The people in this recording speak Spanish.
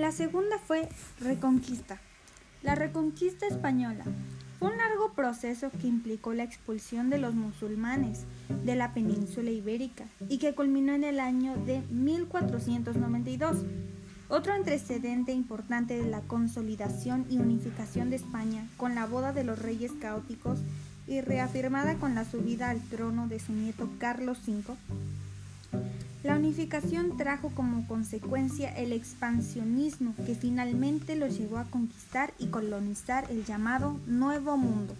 La segunda fue Reconquista. La Reconquista española un largo proceso que implicó la expulsión de los musulmanes de la península ibérica y que culminó en el año de 1492. Otro antecedente importante de la consolidación y unificación de España con la boda de los reyes caóticos y reafirmada con la subida al trono de su nieto Carlos V la unificación trajo como consecuencia el expansionismo que finalmente los llevó a conquistar y colonizar el llamado Nuevo Mundo.